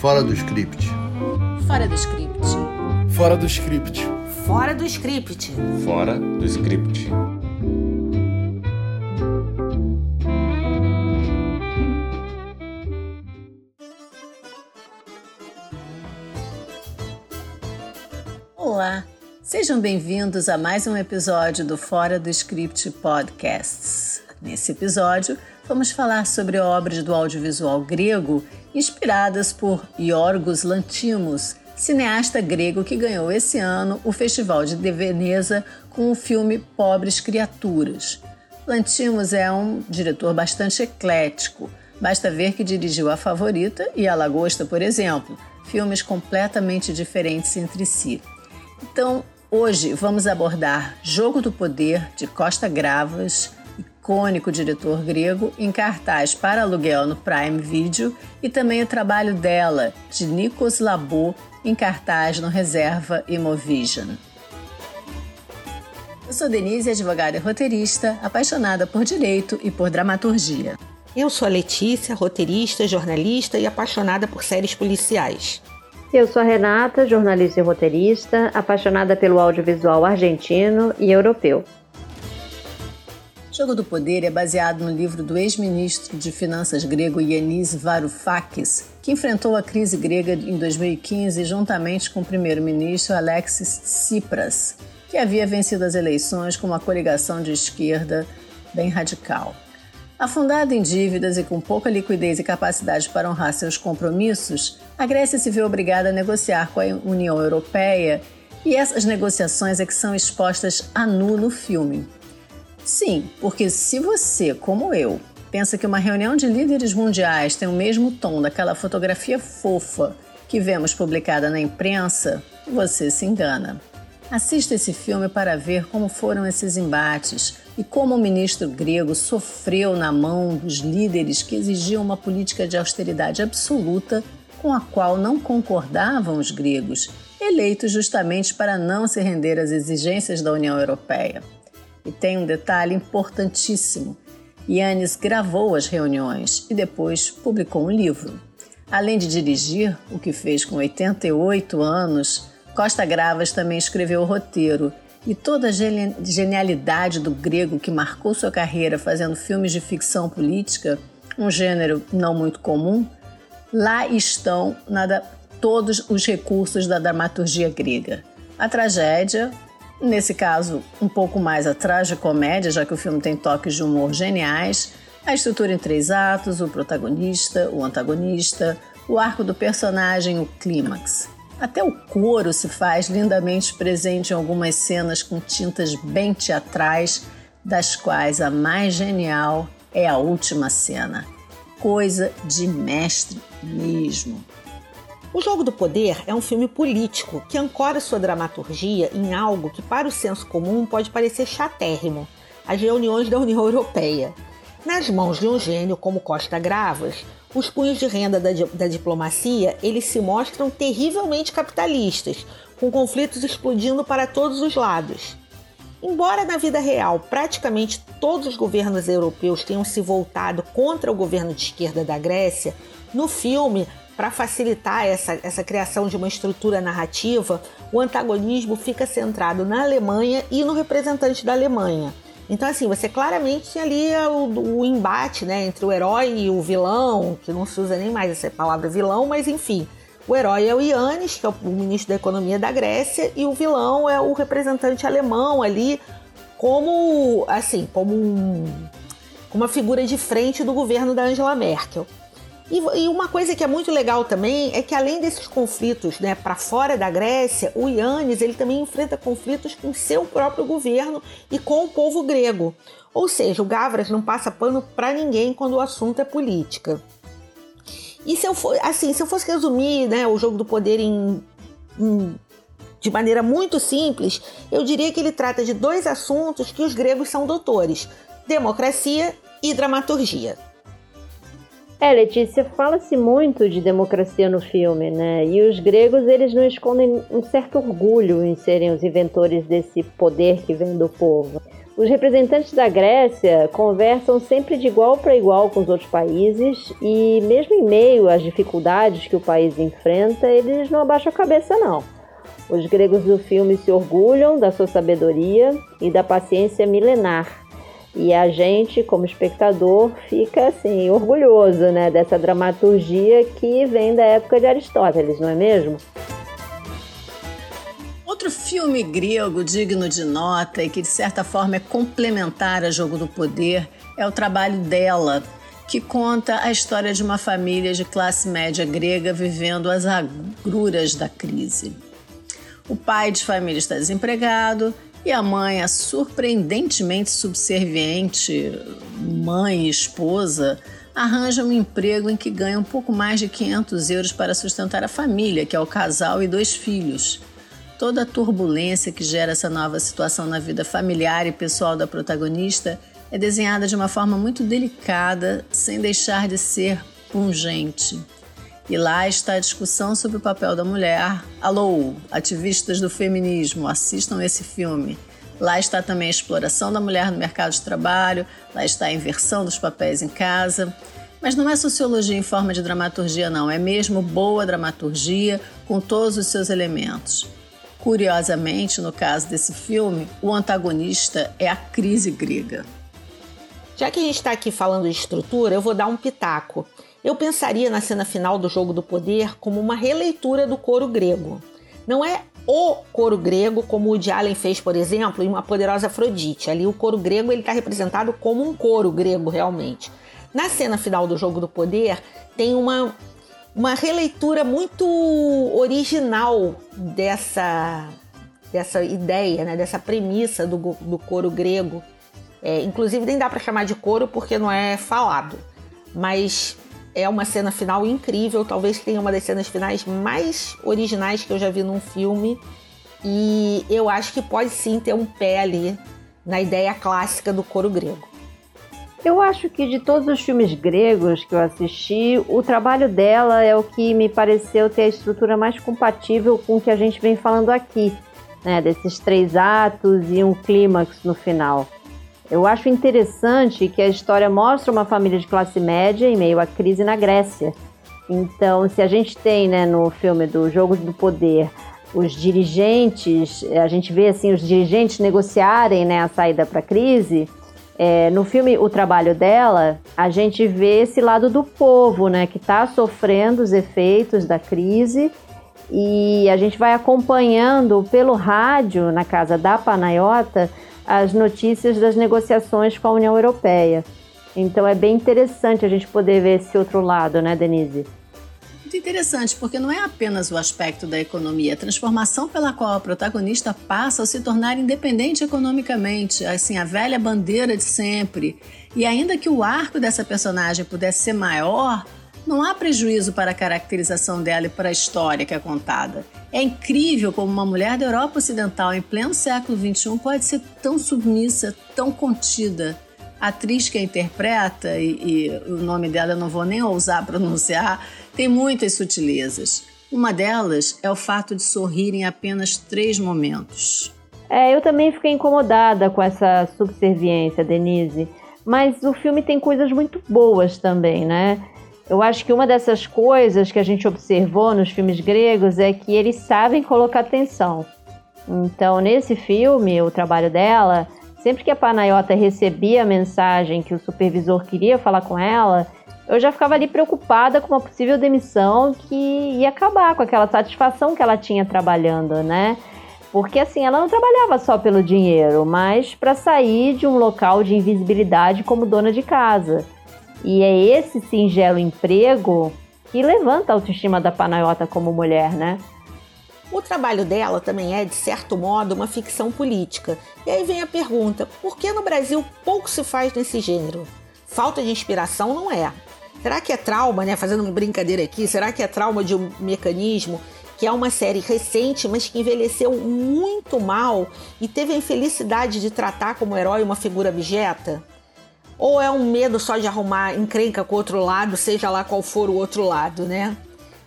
Fora do script. Fora do script. Fora do script. Fora do script. Fora do script. Olá, sejam bem-vindos a mais um episódio do Fora do Script Podcasts. Nesse episódio, vamos falar sobre obras do audiovisual grego inspiradas por Yorgos Lanthimos, cineasta grego que ganhou esse ano o Festival de Veneza com o filme Pobres Criaturas. Lanthimos é um diretor bastante eclético. Basta ver que dirigiu A Favorita e A Lagosta, por exemplo, filmes completamente diferentes entre si. Então, hoje vamos abordar Jogo do Poder de Costa Gravas, icônico diretor grego, em cartaz para aluguel no Prime Video, e também o trabalho dela, de Nikos Labo, em cartaz no Reserva Imovision. Eu sou Denise, advogada e roteirista, apaixonada por direito e por dramaturgia. Eu sou a Letícia, roteirista, jornalista e apaixonada por séries policiais. Eu sou a Renata, jornalista e roteirista, apaixonada pelo audiovisual argentino e europeu. Jogo do Poder é baseado no livro do ex-ministro de Finanças grego Yanis Varoufakis, que enfrentou a crise grega em 2015 juntamente com o primeiro-ministro Alexis Tsipras, que havia vencido as eleições com uma coligação de esquerda bem radical. Afundada em dívidas e com pouca liquidez e capacidade para honrar seus compromissos, a Grécia se vê obrigada a negociar com a União Europeia e essas negociações é que são expostas a nu no filme. Sim, porque se você, como eu, pensa que uma reunião de líderes mundiais tem o mesmo tom daquela fotografia fofa que vemos publicada na imprensa, você se engana. Assista esse filme para ver como foram esses embates e como o ministro grego sofreu na mão dos líderes que exigiam uma política de austeridade absoluta com a qual não concordavam os gregos, eleitos justamente para não se render às exigências da União Europeia. E tem um detalhe importantíssimo: Yannis gravou as reuniões e depois publicou um livro. Além de dirigir, o que fez com 88 anos, Costa Gravas também escreveu o roteiro e toda a genialidade do grego que marcou sua carreira fazendo filmes de ficção política, um gênero não muito comum, lá estão nada, todos os recursos da dramaturgia grega. A tragédia, Nesse caso, um pouco mais a tragicomédia, já que o filme tem toques de humor geniais, a estrutura em três atos, o protagonista, o antagonista, o arco do personagem, o clímax. Até o coro se faz lindamente presente em algumas cenas com tintas bem teatrais, das quais a mais genial é a última cena. Coisa de mestre mesmo. O Jogo do Poder é um filme político que ancora sua dramaturgia em algo que, para o senso comum, pode parecer chatérrimo: as reuniões da União Europeia. Nas mãos de um gênio como Costa Gravas, os punhos de renda da, da diplomacia eles se mostram terrivelmente capitalistas, com conflitos explodindo para todos os lados. Embora na vida real praticamente todos os governos europeus tenham se voltado contra o governo de esquerda da Grécia, no filme para facilitar essa, essa criação de uma estrutura narrativa, o antagonismo fica centrado na Alemanha e no representante da Alemanha. Então, assim, você claramente tem ali o, o, embate né, entre o herói e o vilão, que não se usa nem mais essa palavra vilão, mas enfim. O herói é o Yannis, que é o ministro da Economia da Grécia, e o vilão é o representante alemão ali, como, assim, como um, uma figura de frente do governo da Angela Merkel. E, e, uma coisa que é muito legal também é que além desses conflitos, né, para fora da Grécia, o Yannis ele também enfrenta conflitos com seu próprio governo e com o povo grego. Ou seja, o Gavras não passa pano para ninguém quando o assunto é política. E se eu for, assim, se eu fosse resumir, né, o jogo do poder em, em de maneira muito simples, eu diria que ele trata de dois assuntos que os gregos são doutores: democracia e dramaturgia. É, Letícia, fala-se muito de democracia no filme, né? E os gregos, eles não escondem um certo orgulho em serem os inventores desse poder que vem do povo. Os representantes da Grécia conversam sempre de igual para igual com os outros países e, mesmo em meio às dificuldades que o país enfrenta, eles não abaixam a cabeça, não. Os gregos do filme se orgulham da sua sabedoria e da paciência milenar. E a gente, como espectador, fica assim orgulhoso, né, dessa dramaturgia que vem da época de Aristóteles, não é mesmo? Outro filme grego digno de nota e que de certa forma é complementar a Jogo do Poder é o trabalho dela, que conta a história de uma família de classe média grega vivendo as agruras da crise. O pai de família está desempregado e a mãe, a surpreendentemente subserviente mãe e esposa, arranja um emprego em que ganha um pouco mais de 500 euros para sustentar a família, que é o casal e dois filhos. Toda a turbulência que gera essa nova situação na vida familiar e pessoal da protagonista é desenhada de uma forma muito delicada, sem deixar de ser pungente. E lá está a discussão sobre o papel da mulher. Alô, ativistas do feminismo, assistam esse filme. Lá está também a exploração da mulher no mercado de trabalho, lá está a inversão dos papéis em casa. Mas não é sociologia em forma de dramaturgia, não, é mesmo boa dramaturgia com todos os seus elementos. Curiosamente, no caso desse filme, o antagonista é a crise grega. Já que a gente está aqui falando de estrutura, eu vou dar um pitaco. Eu pensaria na cena final do Jogo do Poder como uma releitura do coro grego. Não é o coro grego, como o de Allen fez, por exemplo, em Uma Poderosa Afrodite. Ali o coro grego está representado como um coro grego, realmente. Na cena final do Jogo do Poder, tem uma uma releitura muito original dessa, dessa ideia, né, dessa premissa do, do coro grego. É, inclusive, nem dá para chamar de coro porque não é falado, mas é uma cena final incrível. Talvez tenha uma das cenas finais mais originais que eu já vi num filme. E eu acho que pode sim ter um pé ali na ideia clássica do coro grego. Eu acho que de todos os filmes gregos que eu assisti, o trabalho dela é o que me pareceu ter a estrutura mais compatível com o que a gente vem falando aqui, né? Desses três atos e um clímax no final. Eu acho interessante que a história mostra uma família de classe média em meio à crise na Grécia. Então, se a gente tem, né, no filme do Jogo do Poder, os dirigentes, a gente vê assim os dirigentes negociarem, né, a saída para a crise é, no filme O Trabalho dela, a gente vê esse lado do povo, né, que está sofrendo os efeitos da crise e a gente vai acompanhando pelo rádio, na casa da Panayota, as notícias das negociações com a União Europeia. Então é bem interessante a gente poder ver esse outro lado, né, Denise? muito interessante, porque não é apenas o aspecto da economia, a transformação pela qual a protagonista passa ao se tornar independente economicamente, assim, a velha bandeira de sempre. E ainda que o arco dessa personagem pudesse ser maior, não há prejuízo para a caracterização dela e para a história que é contada. É incrível como uma mulher da Europa Ocidental em pleno século XXI pode ser tão submissa, tão contida. A atriz que a interpreta, e, e o nome dela eu não vou nem ousar pronunciar, tem muitas sutilezas. Uma delas é o fato de sorrir em apenas três momentos. É, eu também fiquei incomodada com essa subserviência, Denise. Mas o filme tem coisas muito boas também, né? Eu acho que uma dessas coisas que a gente observou nos filmes gregos é que eles sabem colocar atenção. Então, nesse filme, o trabalho dela Sempre que a Panayota recebia a mensagem que o supervisor queria falar com ela, eu já ficava ali preocupada com uma possível demissão que ia acabar com aquela satisfação que ela tinha trabalhando, né? Porque assim, ela não trabalhava só pelo dinheiro, mas para sair de um local de invisibilidade como dona de casa. E é esse singelo emprego que levanta a autoestima da Panayota como mulher, né? O trabalho dela também é, de certo modo, uma ficção política. E aí vem a pergunta: por que no Brasil pouco se faz nesse gênero? Falta de inspiração não é. Será que é trauma, né? Fazendo uma brincadeira aqui, será que é trauma de um mecanismo que é uma série recente, mas que envelheceu muito mal e teve a infelicidade de tratar como herói uma figura abjeta? Ou é um medo só de arrumar encrenca com o outro lado, seja lá qual for o outro lado, né?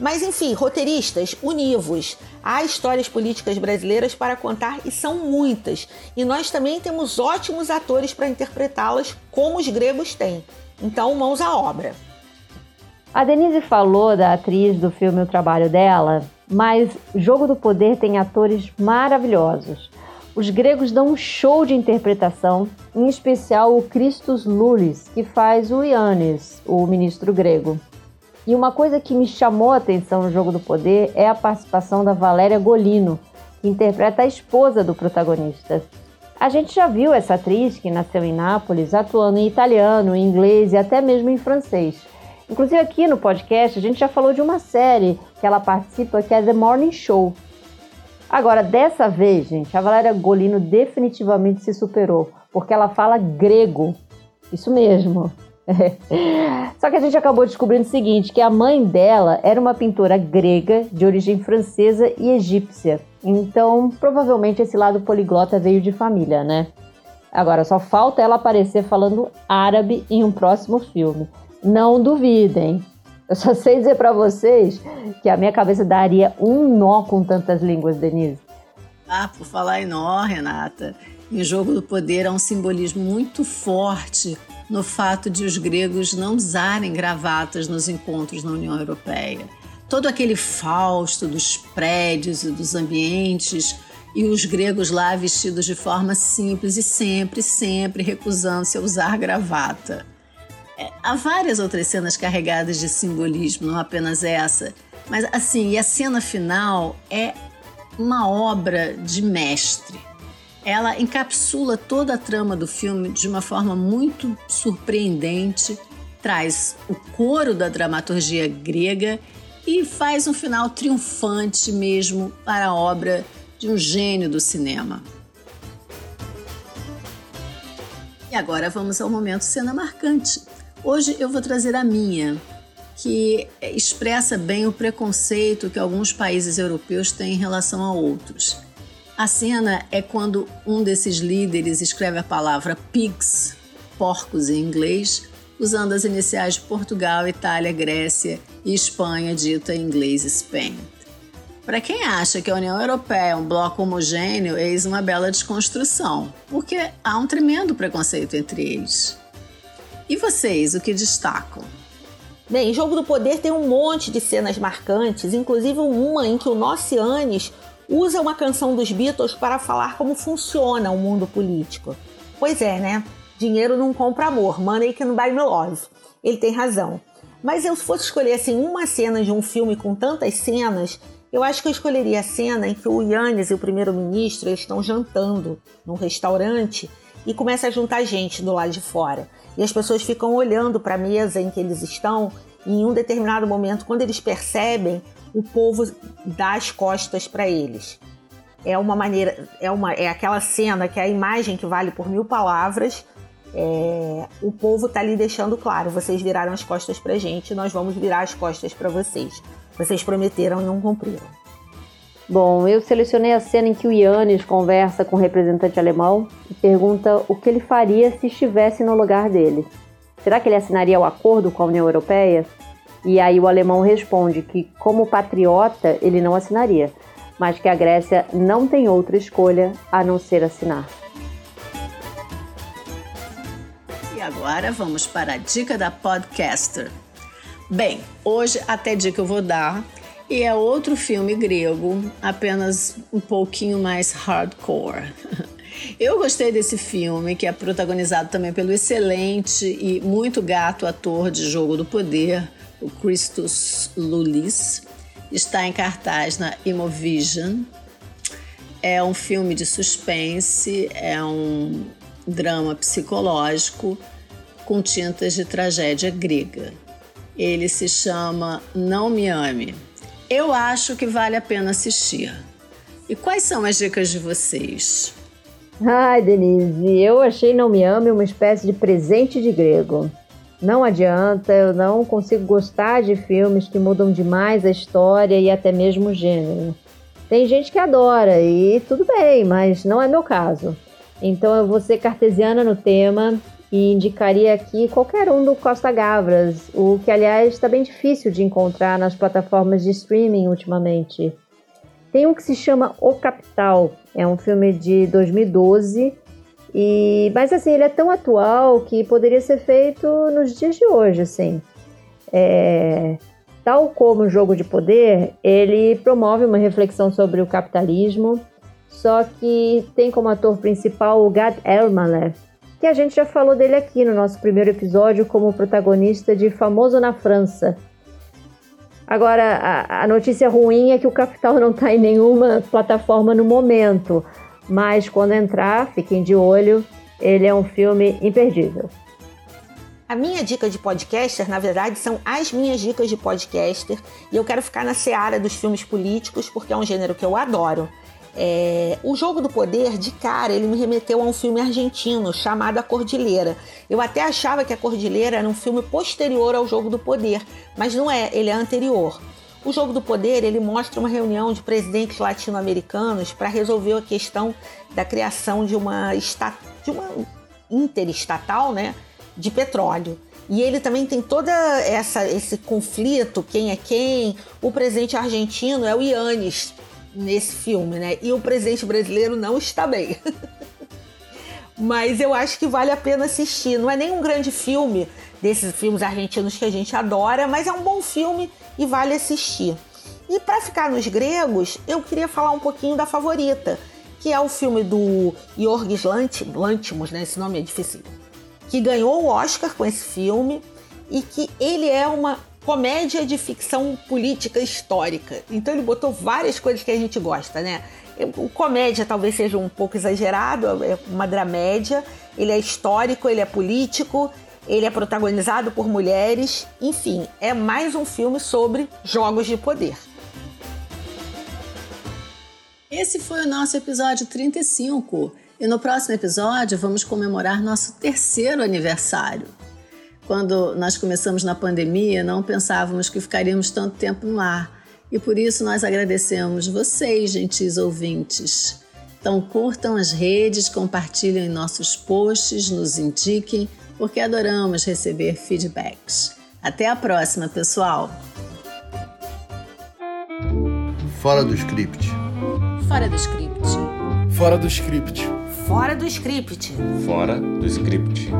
Mas enfim, roteiristas, univos. Há histórias políticas brasileiras para contar e são muitas. E nós também temos ótimos atores para interpretá-las, como os gregos têm. Então, mãos à obra. A Denise falou da atriz do filme O Trabalho dela, mas Jogo do Poder tem atores maravilhosos. Os gregos dão um show de interpretação, em especial o Christos Loulis, que faz o Ioannis, o ministro grego. E uma coisa que me chamou a atenção no Jogo do Poder é a participação da Valéria Golino, que interpreta a esposa do protagonista. A gente já viu essa atriz, que nasceu em Nápoles, atuando em italiano, em inglês e até mesmo em francês. Inclusive aqui no podcast a gente já falou de uma série que ela participa que é The Morning Show. Agora, dessa vez, gente, a Valéria Golino definitivamente se superou, porque ela fala grego. Isso mesmo. Só que a gente acabou descobrindo o seguinte, que a mãe dela era uma pintora grega de origem francesa e egípcia. Então, provavelmente esse lado poliglota veio de família, né? Agora, só falta ela aparecer falando árabe em um próximo filme. Não duvidem. Eu só sei dizer para vocês que a minha cabeça daria um nó com tantas línguas, Denise. Ah, por falar em nó, Renata, em Jogo do Poder há um simbolismo muito forte no fato de os gregos não usarem gravatas nos encontros na União Europeia. Todo aquele fausto dos prédios e dos ambientes e os gregos lá vestidos de forma simples e sempre, sempre recusando-se a usar gravata. É, há várias outras cenas carregadas de simbolismo, não apenas essa, mas assim, e a cena final é uma obra de mestre ela encapsula toda a trama do filme de uma forma muito surpreendente, traz o coro da dramaturgia grega e faz um final triunfante mesmo para a obra de um gênio do cinema. E agora vamos ao momento cena marcante. Hoje eu vou trazer a minha, que expressa bem o preconceito que alguns países europeus têm em relação a outros. A cena é quando um desses líderes escreve a palavra pigs, porcos em inglês, usando as iniciais de Portugal, Itália, Grécia e Espanha, dita em inglês Spain. Para quem acha que a União Europeia é um bloco homogêneo, eis uma bela desconstrução, porque há um tremendo preconceito entre eles. E vocês, o que destacam? Bem, Jogo do Poder tem um monte de cenas marcantes, inclusive uma em que o Nocianes usa uma canção dos Beatles para falar como funciona o mundo político. Pois é, né? Dinheiro não compra amor, money can buy me love. Ele tem razão. Mas eu, se fosse escolher assim, uma cena de um filme com tantas cenas, eu acho que eu escolheria a cena em que o Yannis e o primeiro-ministro estão jantando num restaurante e começa a juntar gente do lado de fora. E as pessoas ficam olhando para a mesa em que eles estão e em um determinado momento, quando eles percebem, o povo dá as costas para eles. É uma maneira, é, uma, é aquela cena que é a imagem que vale por mil palavras. É, o povo está ali deixando claro: vocês viraram as costas para gente, nós vamos virar as costas para vocês. Vocês prometeram e não cumpriram. Bom, eu selecionei a cena em que o Yannis conversa com o representante alemão e pergunta o que ele faria se estivesse no lugar dele. Será que ele assinaria o acordo com a União Europeia? E aí o alemão responde que, como patriota, ele não assinaria, mas que a Grécia não tem outra escolha a não ser assinar. E agora vamos para a dica da podcaster. Bem, hoje até dica eu vou dar e é outro filme grego, apenas um pouquinho mais hardcore. Eu gostei desse filme, que é protagonizado também pelo excelente e muito gato ator de Jogo do Poder, o Christus Lulis, está em cartaz na Imovision. É um filme de suspense, é um drama psicológico com tintas de tragédia grega. Ele se chama Não Me Ame. Eu acho que vale a pena assistir. E quais são as dicas de vocês? Ai, Denise, eu achei Não Me Ame uma espécie de presente de grego. Não adianta, eu não consigo gostar de filmes que mudam demais a história e até mesmo o gênero. Tem gente que adora e tudo bem, mas não é meu caso. Então eu vou ser cartesiana no tema e indicaria aqui qualquer um do Costa Gavras, o que aliás está bem difícil de encontrar nas plataformas de streaming ultimamente. Tem um que se chama O Capital, é um filme de 2012 e mas assim ele é tão atual que poderia ser feito nos dias de hoje, assim. É, tal como o Jogo de Poder, ele promove uma reflexão sobre o capitalismo, só que tem como ator principal o Gad Elmaleh, que a gente já falou dele aqui no nosso primeiro episódio como protagonista de Famoso na França. Agora, a, a notícia ruim é que o Capital não está em nenhuma plataforma no momento, mas quando entrar, fiquem de olho, ele é um filme imperdível. A minha dica de podcaster, na verdade, são as minhas dicas de podcaster, e eu quero ficar na seara dos filmes políticos, porque é um gênero que eu adoro. É, o Jogo do Poder, de cara, ele me remeteu a um filme argentino chamado A Cordilheira. Eu até achava que A Cordilheira era um filme posterior ao Jogo do Poder, mas não é, ele é anterior. O Jogo do Poder, ele mostra uma reunião de presidentes latino-americanos para resolver a questão da criação de uma, de uma interestatal né, de petróleo. E ele também tem toda essa esse conflito, quem é quem. O presidente argentino é o Yannis, nesse filme, né? E o presidente brasileiro não está bem. Mas eu acho que vale a pena assistir. Não é nem um grande filme desses filmes argentinos que a gente adora, mas é um bom filme e vale assistir. E para ficar nos gregos, eu queria falar um pouquinho da favorita, que é o filme do Yorgos Lantimos, né? Esse nome é difícil. Que ganhou o Oscar com esse filme e que ele é uma comédia de ficção política histórica. Então ele botou várias coisas que a gente gosta, né? O comédia talvez seja um pouco exagerado, é uma dramédia. Ele é histórico, ele é político, ele é protagonizado por mulheres. Enfim, é mais um filme sobre jogos de poder. Esse foi o nosso episódio 35. E no próximo episódio vamos comemorar nosso terceiro aniversário. Quando nós começamos na pandemia, não pensávamos que ficaríamos tanto tempo no ar. E por isso nós agradecemos vocês, gentis ouvintes. Então curtam as redes, compartilhem nossos posts, nos indiquem, porque adoramos receber feedbacks. Até a próxima, pessoal! Fora do script. Fora do script. Fora do script. Fora do script. Fora do script.